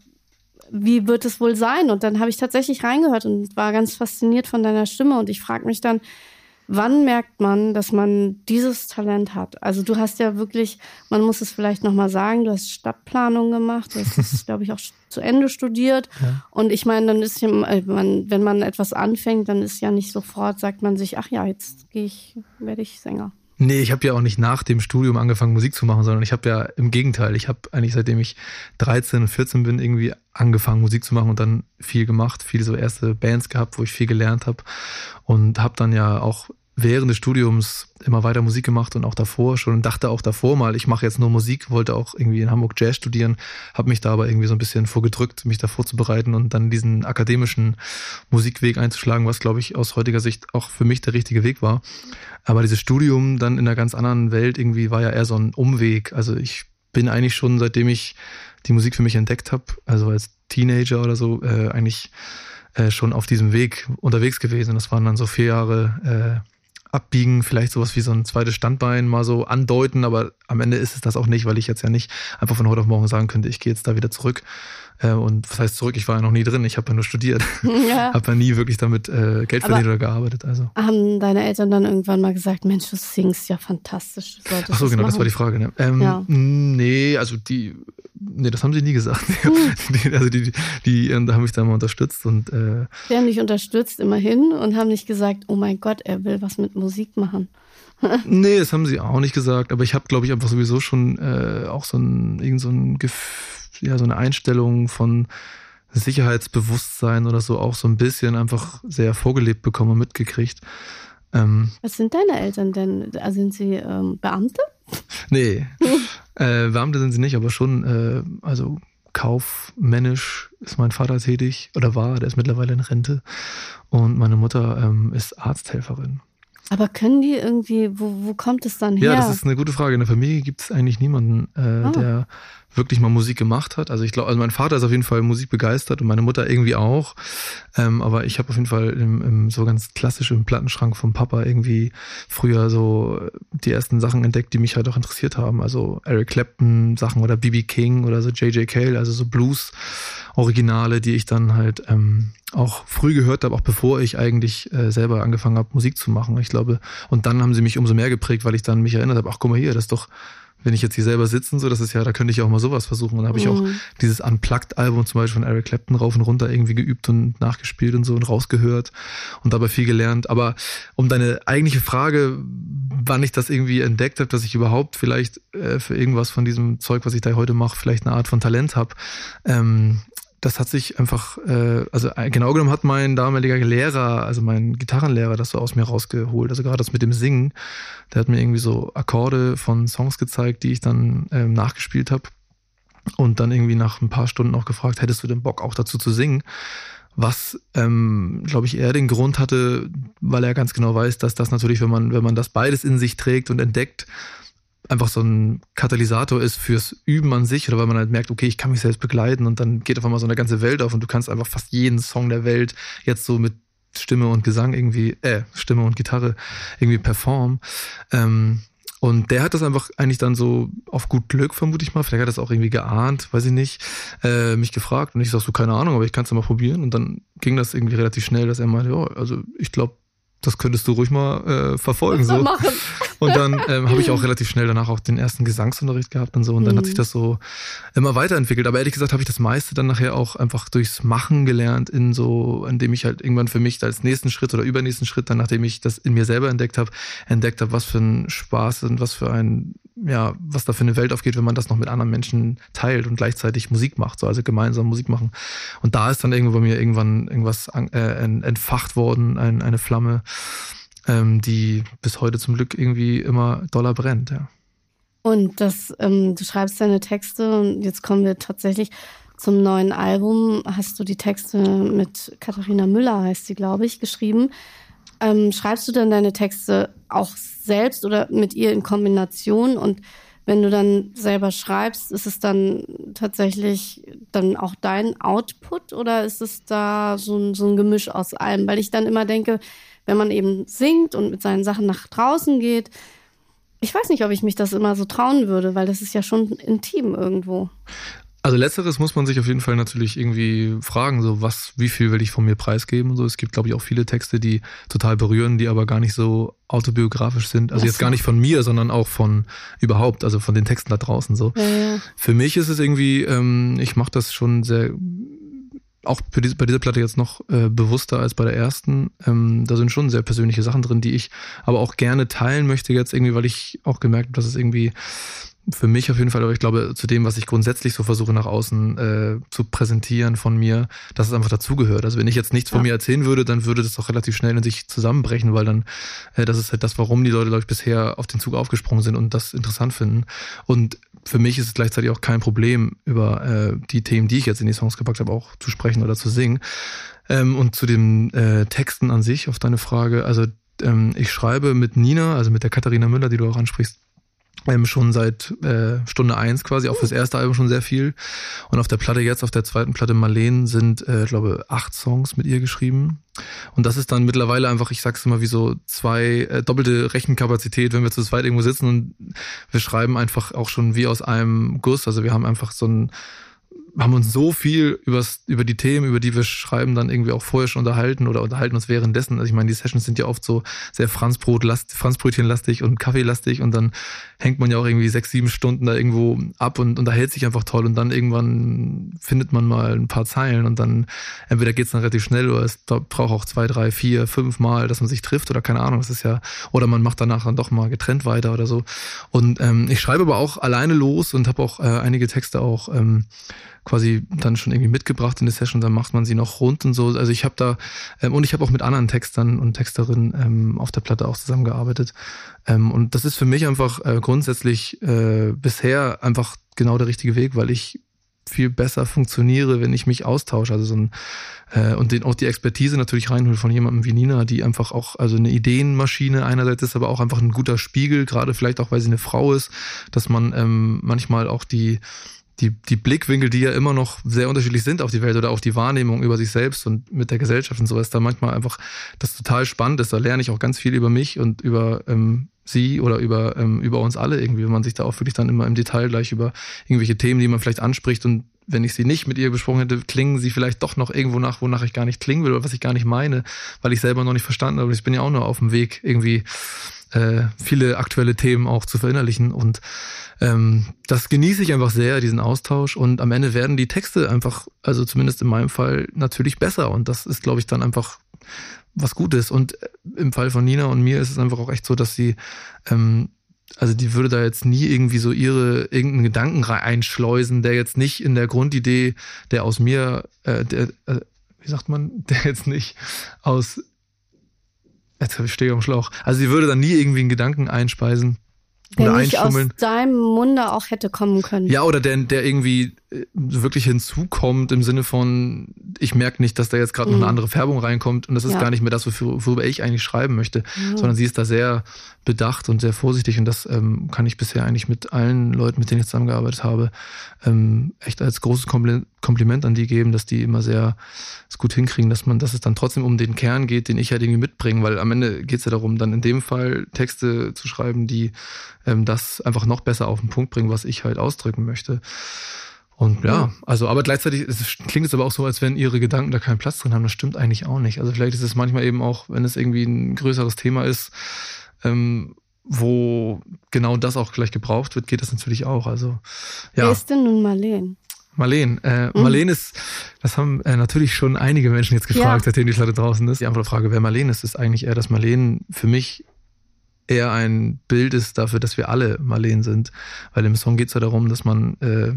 wie wird es wohl sein? Und dann habe ich tatsächlich reingehört und war ganz fasziniert von deiner Stimme. Und ich frage mich dann, wann merkt man, dass man dieses Talent hat? Also du hast ja wirklich, man muss es vielleicht nochmal sagen, du hast Stadtplanung gemacht, du hast es, glaube ich, auch zu Ende studiert. Ja. Und ich meine, dann ist ja, äh, man, wenn man etwas anfängt, dann ist ja nicht sofort, sagt man sich, ach ja, jetzt gehe ich, werde ich Sänger. Nee, ich habe ja auch nicht nach dem Studium angefangen, Musik zu machen, sondern ich habe ja im Gegenteil, ich habe eigentlich seitdem ich 13 und 14 bin, irgendwie angefangen, Musik zu machen und dann viel gemacht, viele so erste Bands gehabt, wo ich viel gelernt habe und habe dann ja auch während des Studiums immer weiter Musik gemacht und auch davor schon und dachte auch davor mal, ich mache jetzt nur Musik, wollte auch irgendwie in Hamburg Jazz studieren, habe mich da aber irgendwie so ein bisschen vorgedrückt, mich da vorzubereiten und dann diesen akademischen Musikweg einzuschlagen, was glaube ich aus heutiger Sicht auch für mich der richtige Weg war. Aber dieses Studium dann in einer ganz anderen Welt irgendwie war ja eher so ein Umweg. Also ich bin eigentlich schon, seitdem ich die Musik für mich entdeckt habe, also als Teenager oder so, äh, eigentlich äh, schon auf diesem Weg unterwegs gewesen. Das waren dann so vier Jahre äh, abbiegen, vielleicht sowas wie so ein zweites Standbein mal so andeuten, aber am Ende ist es das auch nicht, weil ich jetzt ja nicht einfach von heute auf morgen sagen könnte, ich gehe jetzt da wieder zurück. Äh, und was heißt zurück? Ich war ja noch nie drin, ich habe ja nur studiert. Ja. habe ja nie wirklich damit äh, Geld verdient oder gearbeitet. Also. Haben deine Eltern dann irgendwann mal gesagt, Mensch, du singst ja fantastisch. Ach so, genau, das war die Frage. Ne? Ähm, ja. Nee, also die, nee, das haben sie nie gesagt. Hm. also die, die, die, die haben mich da mal unterstützt und äh, Die haben dich unterstützt immerhin und haben nicht gesagt, oh mein Gott, er will was mit Musik machen. nee, das haben sie auch nicht gesagt, aber ich habe, glaube ich, einfach sowieso schon äh, auch so ein, irgend so ein ja, so eine Einstellung von Sicherheitsbewusstsein oder so auch so ein bisschen einfach sehr vorgelebt bekommen und mitgekriegt. Ähm, Was sind deine Eltern denn? Also sind sie ähm, Beamte? Nee, äh, Beamte sind sie nicht, aber schon, äh, also kaufmännisch ist mein Vater tätig oder war, der ist mittlerweile in Rente und meine Mutter ähm, ist Arzthelferin. Aber können die irgendwie, wo, wo kommt es dann her? Ja, das ist eine gute Frage. In der Familie gibt es eigentlich niemanden, äh, oh. der wirklich mal Musik gemacht hat. Also ich glaube, also mein Vater ist auf jeden Fall Musik begeistert und meine Mutter irgendwie auch. Ähm, aber ich habe auf jeden Fall im, im, so ganz klassisch im Plattenschrank vom Papa irgendwie früher so die ersten Sachen entdeckt, die mich halt auch interessiert haben. Also Eric Clapton Sachen oder BB King oder so J.J. Cale, also so Blues Originale, die ich dann halt ähm, auch früh gehört habe, auch bevor ich eigentlich äh, selber angefangen habe, Musik zu machen. Ich glaube, und dann haben sie mich umso mehr geprägt, weil ich dann mich erinnert habe, ach guck mal hier, das ist doch wenn ich jetzt hier selber sitzen, so, das ist ja, da könnte ich auch mal sowas versuchen. Und da habe ich mhm. auch dieses Unplugged-Album zum Beispiel von Eric Clapton rauf und runter irgendwie geübt und nachgespielt und so und rausgehört und dabei viel gelernt. Aber um deine eigentliche Frage, wann ich das irgendwie entdeckt habe, dass ich überhaupt vielleicht äh, für irgendwas von diesem Zeug, was ich da heute mache, vielleicht eine Art von Talent habe, ähm, das hat sich einfach, äh, also äh, genau genommen hat mein damaliger Lehrer, also mein Gitarrenlehrer, das so aus mir rausgeholt. Also gerade das mit dem Singen, der hat mir irgendwie so Akkorde von Songs gezeigt, die ich dann ähm, nachgespielt habe. Und dann irgendwie nach ein paar Stunden auch gefragt, hättest du den Bock auch dazu zu singen? Was, ähm, glaube ich, eher den Grund hatte, weil er ganz genau weiß, dass das natürlich, wenn man, wenn man das beides in sich trägt und entdeckt, einfach so ein Katalysator ist fürs Üben an sich oder weil man halt merkt, okay, ich kann mich selbst begleiten und dann geht auf einmal so eine ganze Welt auf und du kannst einfach fast jeden Song der Welt jetzt so mit Stimme und Gesang irgendwie, äh, Stimme und Gitarre irgendwie performen. Ähm, und der hat das einfach eigentlich dann so auf gut Glück, vermute ich mal, vielleicht hat er das auch irgendwie geahnt, weiß ich nicht, äh, mich gefragt und ich sag so, keine Ahnung, aber ich kann es mal probieren. Und dann ging das irgendwie relativ schnell, dass er meinte, ja, also ich glaube, das könntest du ruhig mal äh, verfolgen. So. Machen. Und dann ähm, habe ich auch relativ schnell danach auch den ersten Gesangsunterricht gehabt und so. Und dann mhm. hat sich das so immer weiterentwickelt. Aber ehrlich gesagt habe ich das meiste dann nachher auch einfach durchs Machen gelernt, in so, indem ich halt irgendwann für mich als nächsten Schritt oder übernächsten Schritt, dann nachdem ich das in mir selber entdeckt habe, entdeckt habe, was für ein Spaß und was für ein ja, was da für eine Welt aufgeht, wenn man das noch mit anderen Menschen teilt und gleichzeitig Musik macht, so also gemeinsam Musik machen. Und da ist dann irgendwo bei mir irgendwann irgendwas äh, entfacht worden, ein, eine Flamme, ähm, die bis heute zum Glück irgendwie immer doller brennt, ja. Und das, ähm, du schreibst deine Texte und jetzt kommen wir tatsächlich zum neuen Album. Hast du die Texte mit Katharina Müller, heißt sie, glaube ich, geschrieben. Ähm, schreibst du dann deine Texte auch selbst oder mit ihr in Kombination? Und wenn du dann selber schreibst, ist es dann tatsächlich dann auch dein Output oder ist es da so ein, so ein Gemisch aus allem? Weil ich dann immer denke, wenn man eben singt und mit seinen Sachen nach draußen geht, ich weiß nicht, ob ich mich das immer so trauen würde, weil das ist ja schon intim irgendwo. Also letzteres muss man sich auf jeden Fall natürlich irgendwie fragen, so was, wie viel will ich von mir preisgeben so. Es gibt, glaube ich, auch viele Texte, die total berühren, die aber gar nicht so autobiografisch sind. Also jetzt gar nicht von mir, sondern auch von überhaupt, also von den Texten da draußen so. Ja, ja. Für mich ist es irgendwie, ähm, ich mache das schon sehr auch bei dieser Platte jetzt noch äh, bewusster als bei der ersten. Ähm, da sind schon sehr persönliche Sachen drin, die ich aber auch gerne teilen möchte jetzt irgendwie, weil ich auch gemerkt habe, dass es irgendwie für mich auf jeden Fall, aber ich glaube, zu dem, was ich grundsätzlich so versuche nach außen äh, zu präsentieren von mir, dass es einfach dazugehört. Also wenn ich jetzt nichts ja. von mir erzählen würde, dann würde das auch relativ schnell in sich zusammenbrechen, weil dann, äh, das ist halt das, warum die Leute, glaube ich, bisher auf den Zug aufgesprungen sind und das interessant finden. Und für mich ist es gleichzeitig auch kein Problem, über äh, die Themen, die ich jetzt in die Songs gepackt habe, auch zu sprechen oder zu singen. Ähm, und zu den äh, Texten an sich, auf deine Frage, also ähm, ich schreibe mit Nina, also mit der Katharina Müller, die du auch ansprichst, ähm, schon seit äh, Stunde eins quasi, auch fürs erste Album schon sehr viel. Und auf der Platte jetzt, auf der zweiten Platte Marleen, sind, äh, glaube acht Songs mit ihr geschrieben. Und das ist dann mittlerweile einfach, ich sag's immer, wie so zwei äh, doppelte Rechenkapazität, wenn wir zu zweit irgendwo sitzen und wir schreiben einfach auch schon wie aus einem Guss. Also wir haben einfach so ein haben uns so viel übers, über die Themen, über die wir schreiben, dann irgendwie auch vorher schon unterhalten oder unterhalten uns währenddessen. Also ich meine, die Sessions sind ja oft so sehr Franzbrot, Franzbrötchenlastig und Kaffeelastig und dann hängt man ja auch irgendwie sechs, sieben Stunden da irgendwo ab und unterhält sich einfach toll und dann irgendwann findet man mal ein paar Zeilen und dann entweder geht's dann relativ schnell oder es braucht auch zwei, drei, vier, fünf Mal, dass man sich trifft oder keine Ahnung, das ist ja, oder man macht danach dann doch mal getrennt weiter oder so. Und ähm, ich schreibe aber auch alleine los und habe auch äh, einige Texte auch ähm, quasi dann schon irgendwie mitgebracht in die Session, dann macht man sie noch rund und so. Also ich habe da, ähm, und ich habe auch mit anderen Textern und Texterinnen ähm, auf der Platte auch zusammengearbeitet. Ähm, und das ist für mich einfach äh, grundsätzlich äh, bisher einfach genau der richtige Weg, weil ich viel besser funktioniere, wenn ich mich austausche. Also so ein äh, und den, auch die Expertise natürlich reinhole von jemandem wie Nina, die einfach auch also eine Ideenmaschine einerseits ist, aber auch einfach ein guter Spiegel, gerade vielleicht auch weil sie eine Frau ist, dass man ähm, manchmal auch die die, die Blickwinkel, die ja immer noch sehr unterschiedlich sind auf die Welt oder auch die Wahrnehmung über sich selbst und mit der Gesellschaft und sowas, da manchmal einfach das total spannend ist. Da lerne ich auch ganz viel über mich und über ähm, sie oder über, ähm, über uns alle irgendwie, wenn man sich da auch wirklich dann immer im Detail gleich über irgendwelche Themen, die man vielleicht anspricht und wenn ich sie nicht mit ihr besprochen hätte, klingen sie vielleicht doch noch irgendwo nach, wonach ich gar nicht klingen will oder was ich gar nicht meine, weil ich selber noch nicht verstanden habe. Ich bin ja auch nur auf dem Weg, irgendwie äh, viele aktuelle Themen auch zu verinnerlichen und ähm, das genieße ich einfach sehr, diesen Austausch. Und am Ende werden die Texte einfach, also zumindest in meinem Fall, natürlich besser. Und das ist, glaube ich, dann einfach was Gutes. Und äh, im Fall von Nina und mir ist es einfach auch echt so, dass sie, ähm, also die würde da jetzt nie irgendwie so ihre irgendeinen Gedanken einschleusen, der jetzt nicht in der Grundidee, der aus mir, äh, der, äh, wie sagt man, der jetzt nicht aus Jetzt habe ich stehe am Schlauch. Also sie würde dann nie irgendwie einen Gedanken einspeisen, der nicht aus deinem Munde auch hätte kommen können. Ja, oder der, der irgendwie äh, wirklich hinzukommt im Sinne von, ich merke nicht, dass da jetzt gerade mhm. noch eine mhm. andere Färbung reinkommt und das ist ja. gar nicht mehr das, worüber ich eigentlich schreiben möchte, mhm. sondern sie ist da sehr bedacht und sehr vorsichtig und das ähm, kann ich bisher eigentlich mit allen Leuten, mit denen ich zusammengearbeitet habe, ähm, echt als großes Kompliment an die geben, dass die immer sehr es gut hinkriegen, dass man, dass es dann trotzdem um den Kern geht, den ich halt irgendwie mitbringe, weil am Ende geht es ja darum, dann in dem Fall Texte zu schreiben, die ähm, das einfach noch besser auf den Punkt bringen, was ich halt ausdrücken möchte. Und ja, also, aber gleichzeitig es klingt es aber auch so, als wenn ihre Gedanken da keinen Platz drin haben. Das stimmt eigentlich auch nicht. Also vielleicht ist es manchmal eben auch, wenn es irgendwie ein größeres Thema ist, ähm, wo genau das auch gleich gebraucht wird, geht das natürlich auch. Also, ja. Wer ist denn nun Marleen? Marleen. Äh, mhm. Marleen ist, das haben äh, natürlich schon einige Menschen jetzt gefragt, ja. seitdem die Leute draußen ist. Die Antwortfrage, wer Marleen ist, ist eigentlich eher, dass Marleen für mich eher ein Bild ist dafür, dass wir alle Marleen sind. Weil im Song geht es ja darum, dass man äh,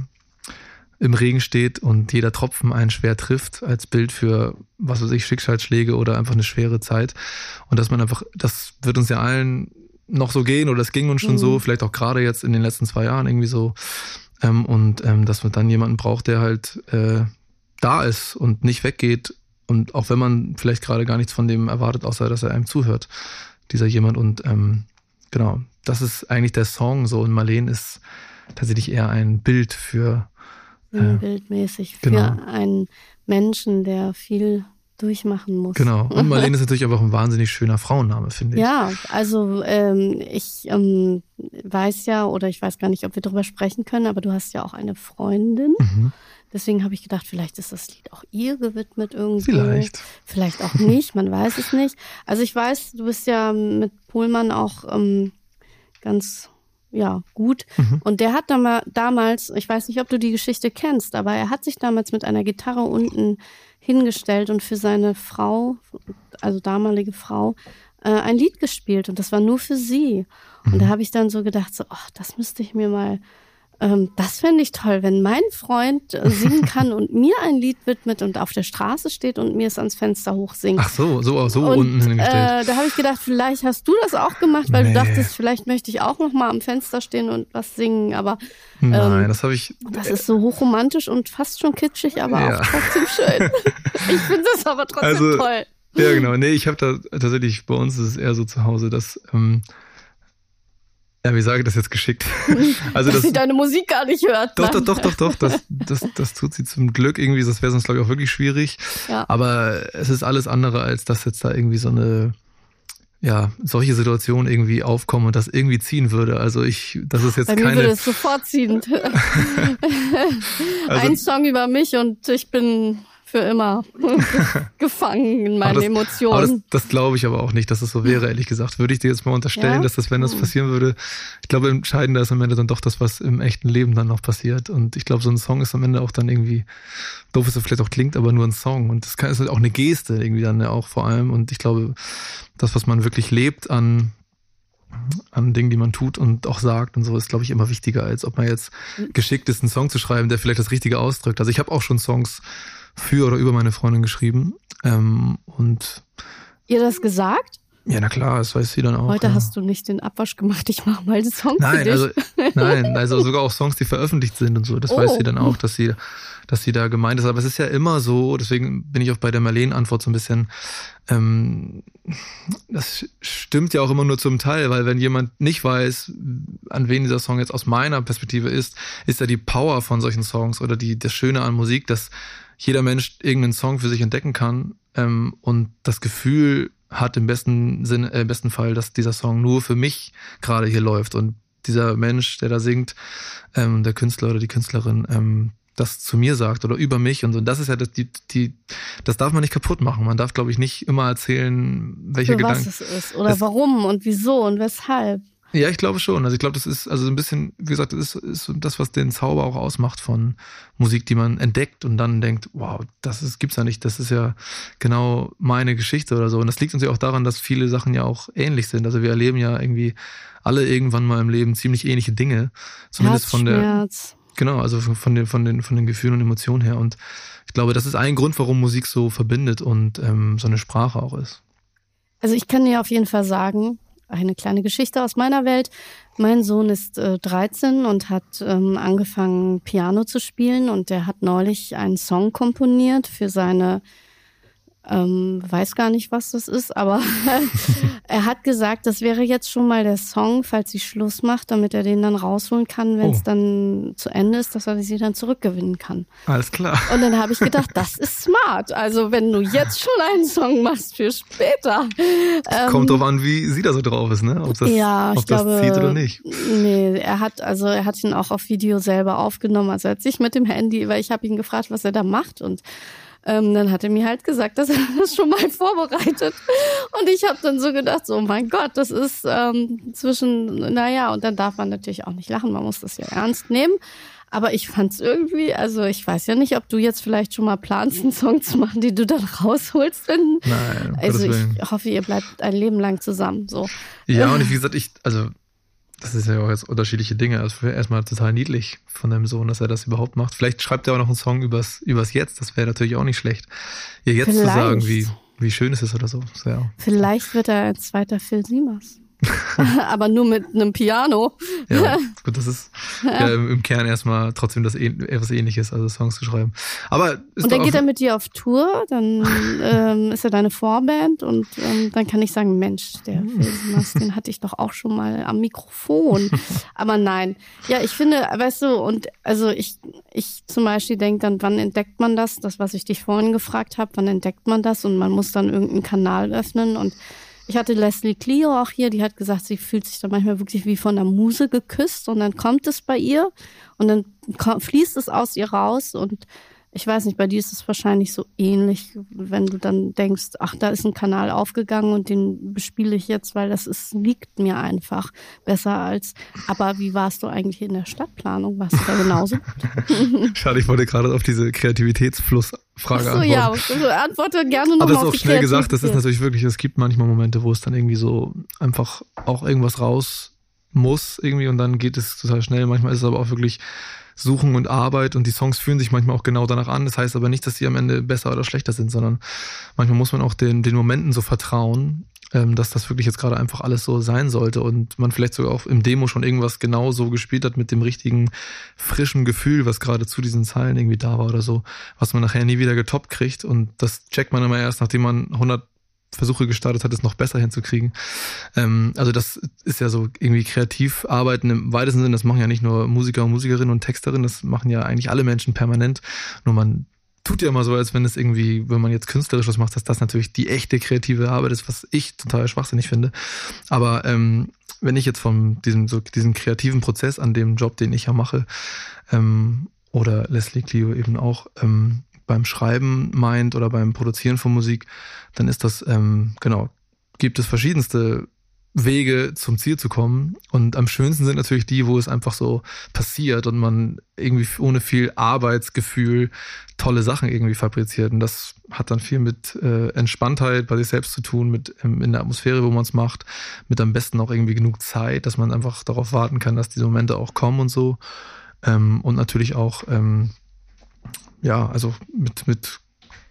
im Regen steht und jeder Tropfen einen schwer trifft, als Bild für, was weiß ich, Schicksalsschläge oder einfach eine schwere Zeit. Und dass man einfach, das wird uns ja allen noch so gehen oder das ging uns schon mhm. so, vielleicht auch gerade jetzt in den letzten zwei Jahren irgendwie so. Ähm, und ähm, dass man dann jemanden braucht, der halt äh, da ist und nicht weggeht. Und auch wenn man vielleicht gerade gar nichts von dem erwartet, außer dass er einem zuhört, dieser jemand. Und ähm, genau, das ist eigentlich der Song so. Und Marleen ist tatsächlich eher ein Bild für äh, bildmäßig für genau. einen Menschen, der viel durchmachen muss. Genau. Und Marlene ist natürlich einfach ein wahnsinnig schöner Frauenname, finde ich. Ja, also ähm, ich ähm, weiß ja, oder ich weiß gar nicht, ob wir darüber sprechen können, aber du hast ja auch eine Freundin. Mhm. Deswegen habe ich gedacht, vielleicht ist das Lied auch ihr gewidmet irgendwie. Vielleicht. Vielleicht auch nicht, man weiß es nicht. Also ich weiß, du bist ja mit Pohlmann auch ähm, ganz ja, gut. Mhm. Und der hat damals, ich weiß nicht, ob du die Geschichte kennst, aber er hat sich damals mit einer Gitarre unten hingestellt und für seine Frau, also damalige Frau, äh, ein Lied gespielt und das war nur für sie. Mhm. Und da habe ich dann so gedacht, so, ach, das müsste ich mir mal ähm, das fände ich toll, wenn mein Freund äh, singen kann und mir ein Lied widmet und auf der Straße steht und mir es ans Fenster hochsingt. Ach so, so, so und, unten hingestellt. Äh, da habe ich gedacht, vielleicht hast du das auch gemacht, weil nee. du dachtest, vielleicht möchte ich auch noch mal am Fenster stehen und was singen, aber ähm, Nein, das habe ich. Das ist so hochromantisch und fast schon kitschig, aber ja. auch trotzdem schön. ich finde das aber trotzdem also, toll. Ja, genau. Nee, ich habe da tatsächlich, bei uns ist es eher so zu Hause, dass ähm, Ja, wie sage ich das jetzt geschickt? Also Dass das, sie deine Musik gar nicht hört. Doch, doch, doch, doch, doch. Das, das, das tut sie zum Glück irgendwie. Das wäre sonst, glaube ich, auch wirklich schwierig. Ja. Aber es ist alles andere, als dass jetzt da irgendwie so eine, ja, solche Situationen irgendwie aufkommen und das irgendwie ziehen würde. Also ich, das ist jetzt Bei mir keine. würde es sofort ziehen. also, Ein Song über mich und ich bin für immer gefangen in meinen das, Emotionen. Das, das glaube ich aber auch nicht, dass es so wäre, ehrlich gesagt. Würde ich dir jetzt mal unterstellen, ja? dass das, wenn das hm. passieren würde, ich glaube, entscheidender ist am Ende dann doch das, was im echten Leben dann noch passiert. Und ich glaube, so ein Song ist am Ende auch dann irgendwie, doof ist es vielleicht auch klingt, aber nur ein Song. Und das kann, ist halt auch eine Geste irgendwie dann ja auch vor allem. Und ich glaube, das, was man wirklich lebt an an Dingen, die man tut und auch sagt und so, ist, glaube ich, immer wichtiger, als ob man jetzt hm. geschickt ist, einen Song zu schreiben, der vielleicht das Richtige ausdrückt. Also ich habe auch schon Songs für oder über meine Freundin geschrieben. Ähm, und ihr das gesagt? Ja, na klar, das weiß sie dann auch. Heute ja. hast du nicht den Abwasch gemacht, ich mache mal den Song nein, für dich. Also, nein, also sogar auch Songs, die veröffentlicht sind und so. Das oh. weiß sie dann auch, dass sie, dass sie da gemeint ist. Aber es ist ja immer so, deswegen bin ich auch bei der Marleen-Antwort so ein bisschen, ähm, das stimmt ja auch immer nur zum Teil, weil wenn jemand nicht weiß, an wen dieser Song jetzt aus meiner Perspektive ist, ist ja die Power von solchen Songs oder die, das Schöne an Musik, dass jeder Mensch irgendeinen Song für sich entdecken kann ähm, und das Gefühl hat im besten Sinne, äh, im besten Fall, dass dieser Song nur für mich gerade hier läuft und dieser Mensch, der da singt, ähm, der Künstler oder die Künstlerin, ähm, das zu mir sagt oder über mich und so. Und das ist ja das, die, die, das darf man nicht kaputt machen. Man darf, glaube ich, nicht immer erzählen, welche Gedanken. Was es ist oder das, warum und wieso und weshalb. Ja, ich glaube schon. Also ich glaube, das ist also ein bisschen, wie gesagt, das ist, ist das, was den Zauber auch ausmacht von Musik, die man entdeckt und dann denkt, wow, das ist, gibt's ja nicht, das ist ja genau meine Geschichte oder so. Und das liegt uns ja auch daran, dass viele Sachen ja auch ähnlich sind. Also wir erleben ja irgendwie alle irgendwann mal im Leben ziemlich ähnliche Dinge. Zumindest von der. Genau, also von den, von den, von den Gefühlen und Emotionen her. Und ich glaube, das ist ein Grund, warum Musik so verbindet und ähm, so eine Sprache auch ist. Also ich kann dir auf jeden Fall sagen, eine kleine Geschichte aus meiner Welt. Mein Sohn ist äh, 13 und hat ähm, angefangen, Piano zu spielen und der hat neulich einen Song komponiert für seine ähm, weiß gar nicht, was das ist, aber er hat gesagt, das wäre jetzt schon mal der Song, falls sie Schluss macht, damit er den dann rausholen kann, wenn es oh. dann zu Ende ist, dass er sie dann zurückgewinnen kann. Alles klar. Und dann habe ich gedacht, das ist smart. Also wenn du jetzt schon einen Song machst für später. Ähm, kommt drauf an, wie sie da so drauf ist, ne? Ob das, ja, ob das glaube, zieht oder nicht. Nee, er hat, also er hat ihn auch auf Video selber aufgenommen. Also er hat sich mit dem Handy, weil ich habe ihn gefragt, was er da macht und ähm, dann hat er mir halt gesagt, dass er das schon mal vorbereitet. Und ich habe dann so gedacht, so, oh mein Gott, das ist ähm, zwischen, naja, und dann darf man natürlich auch nicht lachen, man muss das ja ernst nehmen. Aber ich fand's irgendwie, also ich weiß ja nicht, ob du jetzt vielleicht schon mal planst, einen Song zu machen, den du dann rausholst. Wenn, Nein. Also ich hoffe, ihr bleibt ein Leben lang zusammen. So. Ja, und wie gesagt, ich, also das ist ja auch jetzt unterschiedliche Dinge. Also erstmal total niedlich von deinem Sohn, dass er das überhaupt macht. Vielleicht schreibt er auch noch einen Song übers, übers Jetzt. Das wäre natürlich auch nicht schlecht. Ihr jetzt Vielleicht. zu sagen, wie, wie schön es ist oder so. Ja. Vielleicht wird er ein zweiter Phil Siemers. aber nur mit einem Piano. ja, gut, das ist ja, im Kern erstmal trotzdem das etwas ähnliches, also Songs zu schreiben. Aber und dann geht er mit dir auf Tour, dann ähm, ist er deine Vorband und ähm, dann kann ich sagen, Mensch, der Filmas, den hatte ich doch auch schon mal am Mikrofon. Aber nein. Ja, ich finde, weißt du, und also ich, ich zum Beispiel denke dann, wann entdeckt man das? Das, was ich dich vorhin gefragt habe, wann entdeckt man das? Und man muss dann irgendeinen Kanal öffnen und ich hatte Leslie Clio auch hier, die hat gesagt, sie fühlt sich dann manchmal wirklich wie von der Muse geküsst und dann kommt es bei ihr und dann fließt es aus ihr raus und ich weiß nicht, bei dir ist es wahrscheinlich so ähnlich, wenn du dann denkst, ach, da ist ein Kanal aufgegangen und den bespiele ich jetzt, weil das ist, liegt mir einfach besser als. Aber wie warst du eigentlich in der Stadtplanung? Warst du da genauso? Schade, ich wollte gerade auf diese Kreativitätsflussfrage so, antworten. ja, also antworte gerne noch Aber das ist auch schnell gesagt, das ist natürlich wirklich, es gibt manchmal Momente, wo es dann irgendwie so einfach auch irgendwas raus muss irgendwie und dann geht es total schnell. Manchmal ist es aber auch wirklich Suchen und Arbeit und die Songs fühlen sich manchmal auch genau danach an. Das heißt aber nicht, dass sie am Ende besser oder schlechter sind, sondern manchmal muss man auch den, den Momenten so vertrauen, ähm, dass das wirklich jetzt gerade einfach alles so sein sollte und man vielleicht sogar auch im Demo schon irgendwas genau so gespielt hat mit dem richtigen frischen Gefühl, was gerade zu diesen Zeilen irgendwie da war oder so, was man nachher nie wieder getoppt kriegt und das checkt man immer erst, nachdem man 100 Versuche gestartet hat, es noch besser hinzukriegen. Ähm, also das ist ja so irgendwie kreativ arbeiten im weitesten Sinne. Das machen ja nicht nur Musiker und Musikerinnen und Texterinnen, das machen ja eigentlich alle Menschen permanent. Nur man tut ja immer so, als wenn es irgendwie, wenn man jetzt künstlerisch was macht, dass das natürlich die echte kreative Arbeit ist, was ich total schwachsinnig finde. Aber ähm, wenn ich jetzt von diesem, so diesem kreativen Prozess an dem Job, den ich ja mache, ähm, oder Leslie Clio eben auch, ähm, beim Schreiben meint oder beim Produzieren von Musik, dann ist das, ähm, genau, gibt es verschiedenste Wege zum Ziel zu kommen. Und am schönsten sind natürlich die, wo es einfach so passiert und man irgendwie ohne viel Arbeitsgefühl tolle Sachen irgendwie fabriziert. Und das hat dann viel mit äh, Entspanntheit bei sich selbst zu tun, mit ähm, in der Atmosphäre, wo man es macht, mit am besten auch irgendwie genug Zeit, dass man einfach darauf warten kann, dass diese Momente auch kommen und so. Ähm, und natürlich auch, ähm, ja, also mit, mit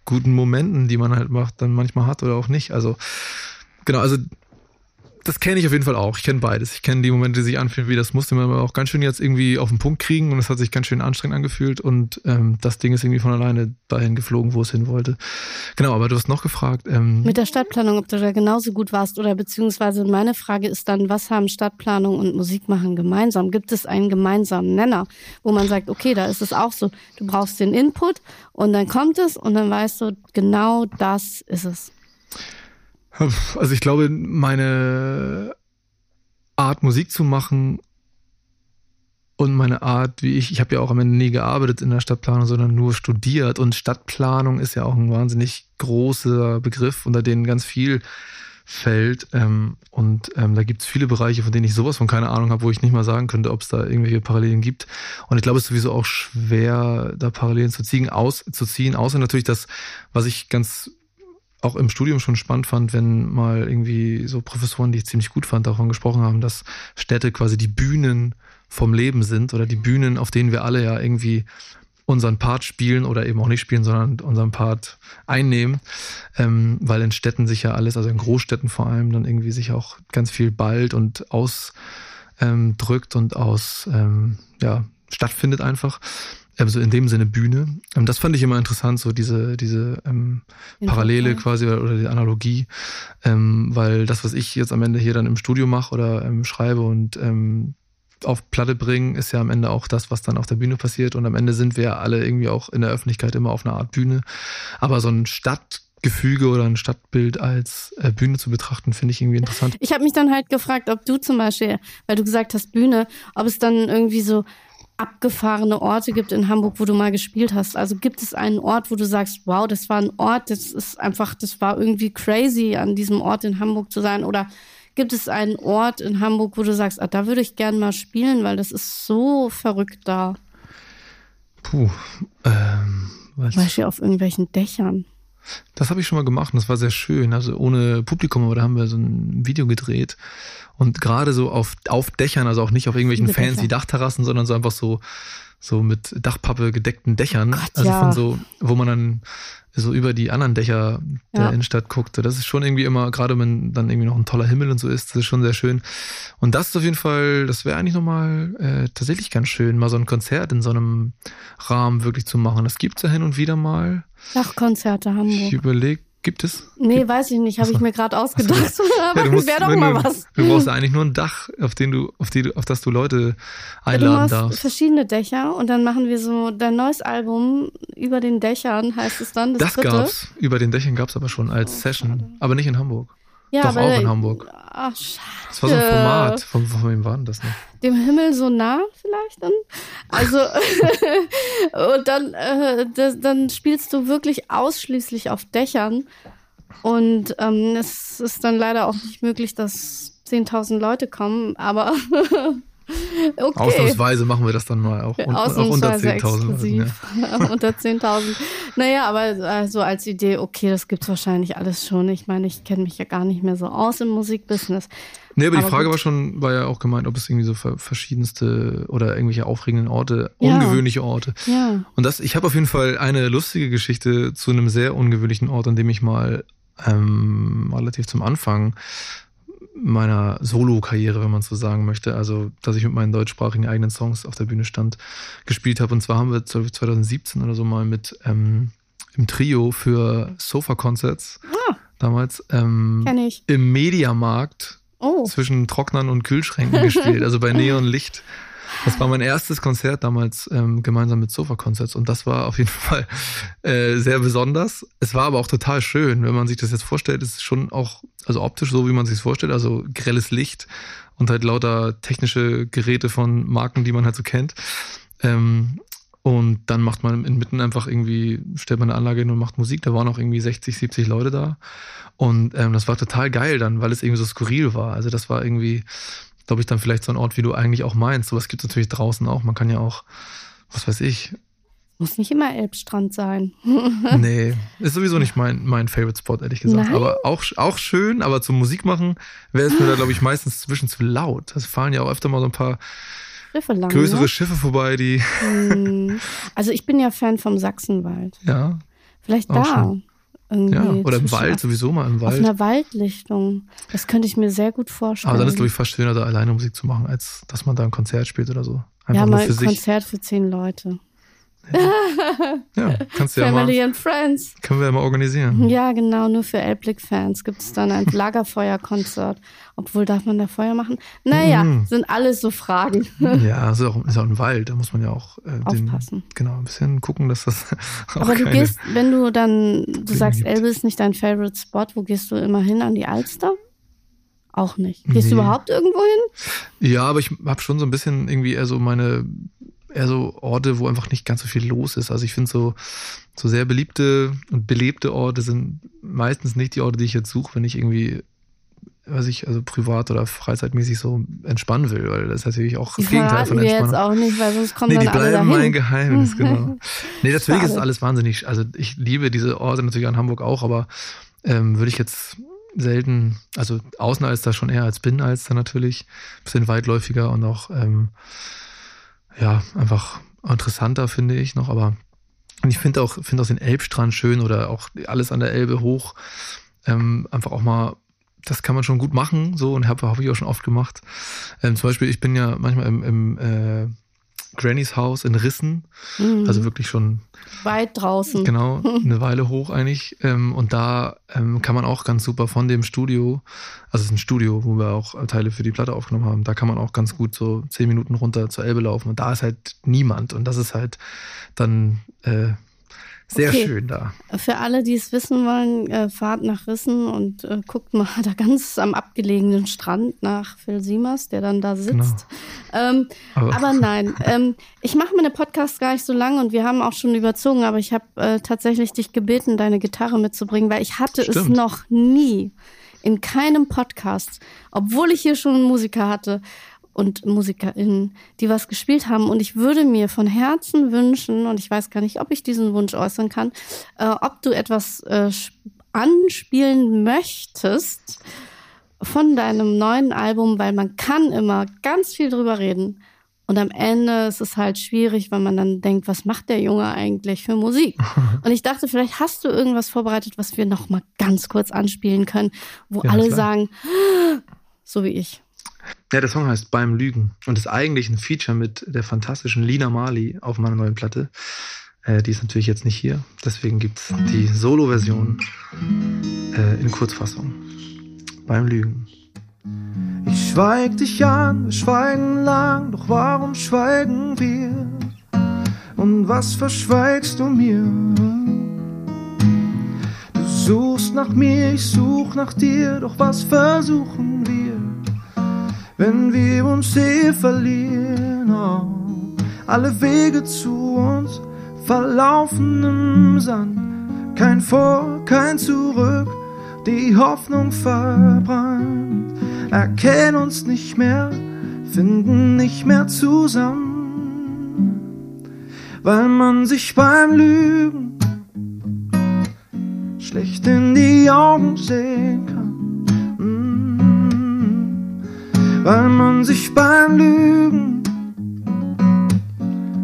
guten Momenten, die man halt macht, dann manchmal hat oder auch nicht. Also genau, also das kenne ich auf jeden Fall auch. Ich kenne beides. Ich kenne die Momente, die sich anfühlen, wie das musste man aber auch ganz schön jetzt irgendwie auf den Punkt kriegen und es hat sich ganz schön anstrengend angefühlt und ähm, das Ding ist irgendwie von alleine dahin geflogen, wo es hin wollte. Genau, aber du hast noch gefragt. Ähm, Mit der Stadtplanung, ob du da genauso gut warst oder beziehungsweise meine Frage ist dann, was haben Stadtplanung und Musikmachen gemeinsam? Gibt es einen gemeinsamen Nenner, wo man sagt, okay, da ist es auch so, du brauchst den Input und dann kommt es und dann weißt du, genau das ist es. Also ich glaube, meine Art Musik zu machen und meine Art, wie ich, ich habe ja auch am Ende nie gearbeitet in der Stadtplanung, sondern nur studiert. Und Stadtplanung ist ja auch ein wahnsinnig großer Begriff, unter denen ganz viel fällt. Ähm, und ähm, da gibt es viele Bereiche, von denen ich sowas von keine Ahnung habe, wo ich nicht mal sagen könnte, ob es da irgendwelche Parallelen gibt. Und ich glaube, es ist sowieso auch schwer, da Parallelen zu ziehen, aus, zu ziehen, außer natürlich das, was ich ganz auch im Studium schon spannend fand, wenn mal irgendwie so Professoren, die ich ziemlich gut fand, davon gesprochen haben, dass Städte quasi die Bühnen vom Leben sind oder die Bühnen, auf denen wir alle ja irgendwie unseren Part spielen oder eben auch nicht spielen, sondern unseren Part einnehmen, ähm, weil in Städten sich ja alles, also in Großstädten vor allem, dann irgendwie sich auch ganz viel ballt und ausdrückt ähm, und aus, ähm, ja, stattfindet einfach also in dem Sinne Bühne. Ähm, das fand ich immer interessant, so diese, diese ähm, Parallele quasi oder die Analogie, ähm, weil das, was ich jetzt am Ende hier dann im Studio mache oder ähm, schreibe und ähm, auf Platte bringen, ist ja am Ende auch das, was dann auf der Bühne passiert. Und am Ende sind wir ja alle irgendwie auch in der Öffentlichkeit immer auf einer Art Bühne. Aber so ein Stadtgefüge oder ein Stadtbild als äh, Bühne zu betrachten, finde ich irgendwie interessant. Ich habe mich dann halt gefragt, ob du zum Beispiel, weil du gesagt hast Bühne, ob es dann irgendwie so abgefahrene Orte gibt in Hamburg, wo du mal gespielt hast? Also gibt es einen Ort, wo du sagst, wow, das war ein Ort, das ist einfach, das war irgendwie crazy, an diesem Ort in Hamburg zu sein? Oder gibt es einen Ort in Hamburg, wo du sagst, ah, da würde ich gern mal spielen, weil das ist so verrückt da? Puh, ähm, was? Zum Beispiel auf irgendwelchen Dächern. Das habe ich schon mal gemacht und das war sehr schön. Also ohne Publikum, aber da haben wir so ein Video gedreht. Und gerade so auf, auf Dächern, also auch nicht auf irgendwelchen fancy Dachterrassen, sondern so einfach so, so mit Dachpappe gedeckten Dächern. Gott, also ja. von so, wo man dann so über die anderen Dächer der ja. Innenstadt guckt. Das ist schon irgendwie immer, gerade wenn dann irgendwie noch ein toller Himmel und so ist, das ist schon sehr schön. Und das ist auf jeden Fall, das wäre eigentlich nochmal äh, tatsächlich ganz schön, mal so ein Konzert in so einem Rahmen wirklich zu machen. Das gibt's ja hin und wieder mal. Dachkonzerte Hamburg. Ich überlege Gibt es? Nee, Gibt, weiß ich nicht, habe ich mir gerade ausgedacht. Aber ja, wäre doch mal du, was. Du brauchst eigentlich nur ein Dach, auf den du, auf die, auf das du Leute einladen ja, du darfst. verschiedene Dächer und dann machen wir so dein neues Album über den Dächern, heißt es dann. Das, das gab's. Über den Dächern gab's aber schon als oh, Session, schade. aber nicht in Hamburg. Ja, Doch auch in Hamburg. Ach, schade. Das war so ein Format. Von, von wem war denn das noch? Dem Himmel so nah vielleicht dann? Also, und dann, äh, das, dann spielst du wirklich ausschließlich auf Dächern. Und ähm, es ist dann leider auch nicht möglich, dass 10.000 Leute kommen, aber Okay. Ausnahmsweise machen wir das dann mal auch, un auch unter 10.000. Ja. unter 10.000. Naja, aber also als Idee, okay, das gibt's wahrscheinlich alles schon. Ich meine, ich kenne mich ja gar nicht mehr so aus im Musikbusiness. Nee, aber, aber die Frage gut. war schon, war ja auch gemeint, ob es irgendwie so verschiedenste oder irgendwelche aufregenden Orte, ja. ungewöhnliche Orte. Ja. Und das, ich habe auf jeden Fall eine lustige Geschichte zu einem sehr ungewöhnlichen Ort, an dem ich mal ähm, relativ zum Anfang meiner Solo-Karriere, wenn man so sagen möchte. Also, dass ich mit meinen deutschsprachigen eigenen Songs auf der Bühne stand, gespielt habe. Und zwar haben wir 2017 oder so mal mit ähm, im Trio für Sofa Concerts. Ah. damals. Ähm. Im Mediamarkt Oh. zwischen Trocknern und Kühlschränken gespielt, also bei Neonlicht. Das war mein erstes Konzert damals ähm, gemeinsam mit Sofa Concerts und das war auf jeden Fall äh, sehr besonders. Es war aber auch total schön, wenn man sich das jetzt vorstellt. Es ist schon auch, also optisch so, wie man sich es vorstellt, also grelles Licht und halt lauter technische Geräte von Marken, die man halt so kennt. Ähm, und dann macht man inmitten einfach irgendwie, stellt man eine Anlage hin und macht Musik. Da waren auch irgendwie 60, 70 Leute da. Und ähm, das war total geil dann, weil es irgendwie so skurril war. Also das war irgendwie, glaube ich, dann vielleicht so ein Ort, wie du eigentlich auch meinst. Sowas gibt es natürlich draußen auch. Man kann ja auch, was weiß ich. Muss nicht immer Elbstrand sein. nee, ist sowieso nicht mein, mein Favorite Spot, ehrlich gesagt. Nein? Aber auch, auch schön, aber zum Musik machen wäre es mir da, glaube ich, meistens zwischen zu laut. Es fahren ja auch öfter mal so ein paar Schiffe lang. größere ne? Schiffe vorbei, die, Hm. Also ich bin ja Fan vom Sachsenwald. ja, Vielleicht da. schön. Irgendwie ja. Oder im Wald, sowieso mal im Auf Wald. einer Waldlichtung. Das könnte ich mir sehr gut vorstellen. Aber dann ist, glaube ich, fast schöner, da alleine Musik zu machen, als dass man da ein Konzert spielt oder so. Einfach ja, mal ein. Konzert für zehn Leute. Ja, kannst du ja mal, Family and Friends. können wir ja mal organisieren. Ja, genau, nur für Elblick-Fans gibt es dann ein Lagerfeuerkonzert. Obwohl, darf man da Feuer machen? Naja, Mhm. sind alles so Fragen. Ja, es ist auch, ist auch ein Wald, da muss man ja auch äh, den, Aufpassen. genau, ein bisschen gucken, dass das auch Aber du gehst, wenn du dann, du sagst, gibt. Elbe ist nicht dein Favorite Spot, wo gehst du immer hin? An die Alster? Auch nicht. Gehst du Nee. überhaupt irgendwo hin? Ja, aber ich habe schon so ein bisschen irgendwie eher so meine, eher so Orte, wo einfach nicht ganz so viel los ist. Also ich finde so, so sehr beliebte und belebte Orte sind meistens nicht die Orte, die ich jetzt suche, wenn ich irgendwie, weiß ich, also privat oder freizeitmäßig so entspannen will, weil das ist natürlich auch das Gegenteil von verraten wir jetzt Entspannung. auch nicht, weil sonst kommen Nee, die bleiben dahin. mein Geheimnis, genau. Nee, natürlich ist alles wahnsinnig. Also ich liebe diese Orte natürlich an Hamburg auch, aber ähm, würde ich jetzt selten, also Außenalster schon eher als Binnenalster natürlich, bisschen weitläufiger und auch ähm, ja, einfach interessanter, finde ich noch, aber und ich finde auch, finde auch den Elbstrand schön oder auch alles an der Elbe hoch. Ähm, einfach auch mal, das kann man schon gut machen, so und habe hab ich auch schon oft gemacht. Ähm, zum Beispiel, ich bin ja manchmal im, im äh, Grannys Haus in Rissen, Mhm. also wirklich schon Weit draußen. genau eine Weile hoch eigentlich. Ähm, und da ähm, kann man auch ganz super von dem Studio, also es ist ein Studio, wo wir auch Teile für die Platte aufgenommen haben, da kann man auch ganz gut so zehn Minuten runter zur Elbe laufen und da ist halt niemand und das ist halt dann äh, sehr Okay. schön da. Für alle, die es wissen wollen, äh, fahrt nach Rissen und äh, guckt mal da ganz am abgelegenen Strand nach Phil Siemers, der dann da sitzt. Ähm, Aber, aber nein, ähm, ich mache meine Podcasts gar nicht so lange und wir haben auch schon überzogen, aber ich habe äh, tatsächlich dich gebeten, deine Gitarre mitzubringen, weil ich hatte es Stimmt. noch nie in keinem Podcast, obwohl ich hier schon einen Musiker hatte und MusikerInnen, die was gespielt haben. Und ich würde mir von Herzen wünschen, und ich weiß gar nicht, ob ich diesen Wunsch äußern kann, äh, ob du etwas äh, sp- anspielen möchtest von deinem neuen Album, weil man kann immer ganz viel drüber reden. Und am Ende ist es halt schwierig, weil man dann denkt, was macht der Junge eigentlich für Musik? Und ich dachte, vielleicht hast du irgendwas vorbereitet, was wir noch mal ganz kurz anspielen können, wo Ja, alle klar. sagen, so wie ich. Ja, der Song heißt Beim Lügen und ist eigentlich ein Feature mit der fantastischen Lina Marley auf meiner neuen Platte. Äh, die ist natürlich jetzt nicht hier, deswegen gibt's die Solo-Version äh, in Kurzfassung. Beim Lügen. Ich schweig dich an, wir schweigen lang, doch warum schweigen wir? Und was verschweigst du mir? Du suchst nach mir, ich such nach dir, doch was versuchen wir, wenn wir uns eh verlieren? Oh, alle Wege zu uns verlaufen im Sand, kein Vor, kein Zurück, die Hoffnung verbrannt erkennen uns nicht mehr, finden nicht mehr zusammen, weil man sich beim Lügen schlecht in die Augen sehen kann. Weil man sich beim Lügen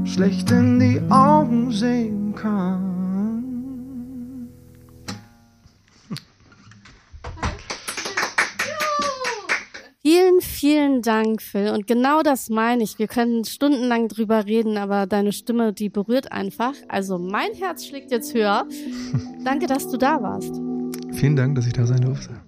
schlecht in die Augen sehen kann. Vielen, vielen Dank, Phil. Und genau das meine ich. Wir können stundenlang drüber reden, aber deine Stimme, die berührt einfach. Also mein Herz schlägt jetzt höher. Danke, dass du da warst. Vielen Dank, dass ich da sein durfte.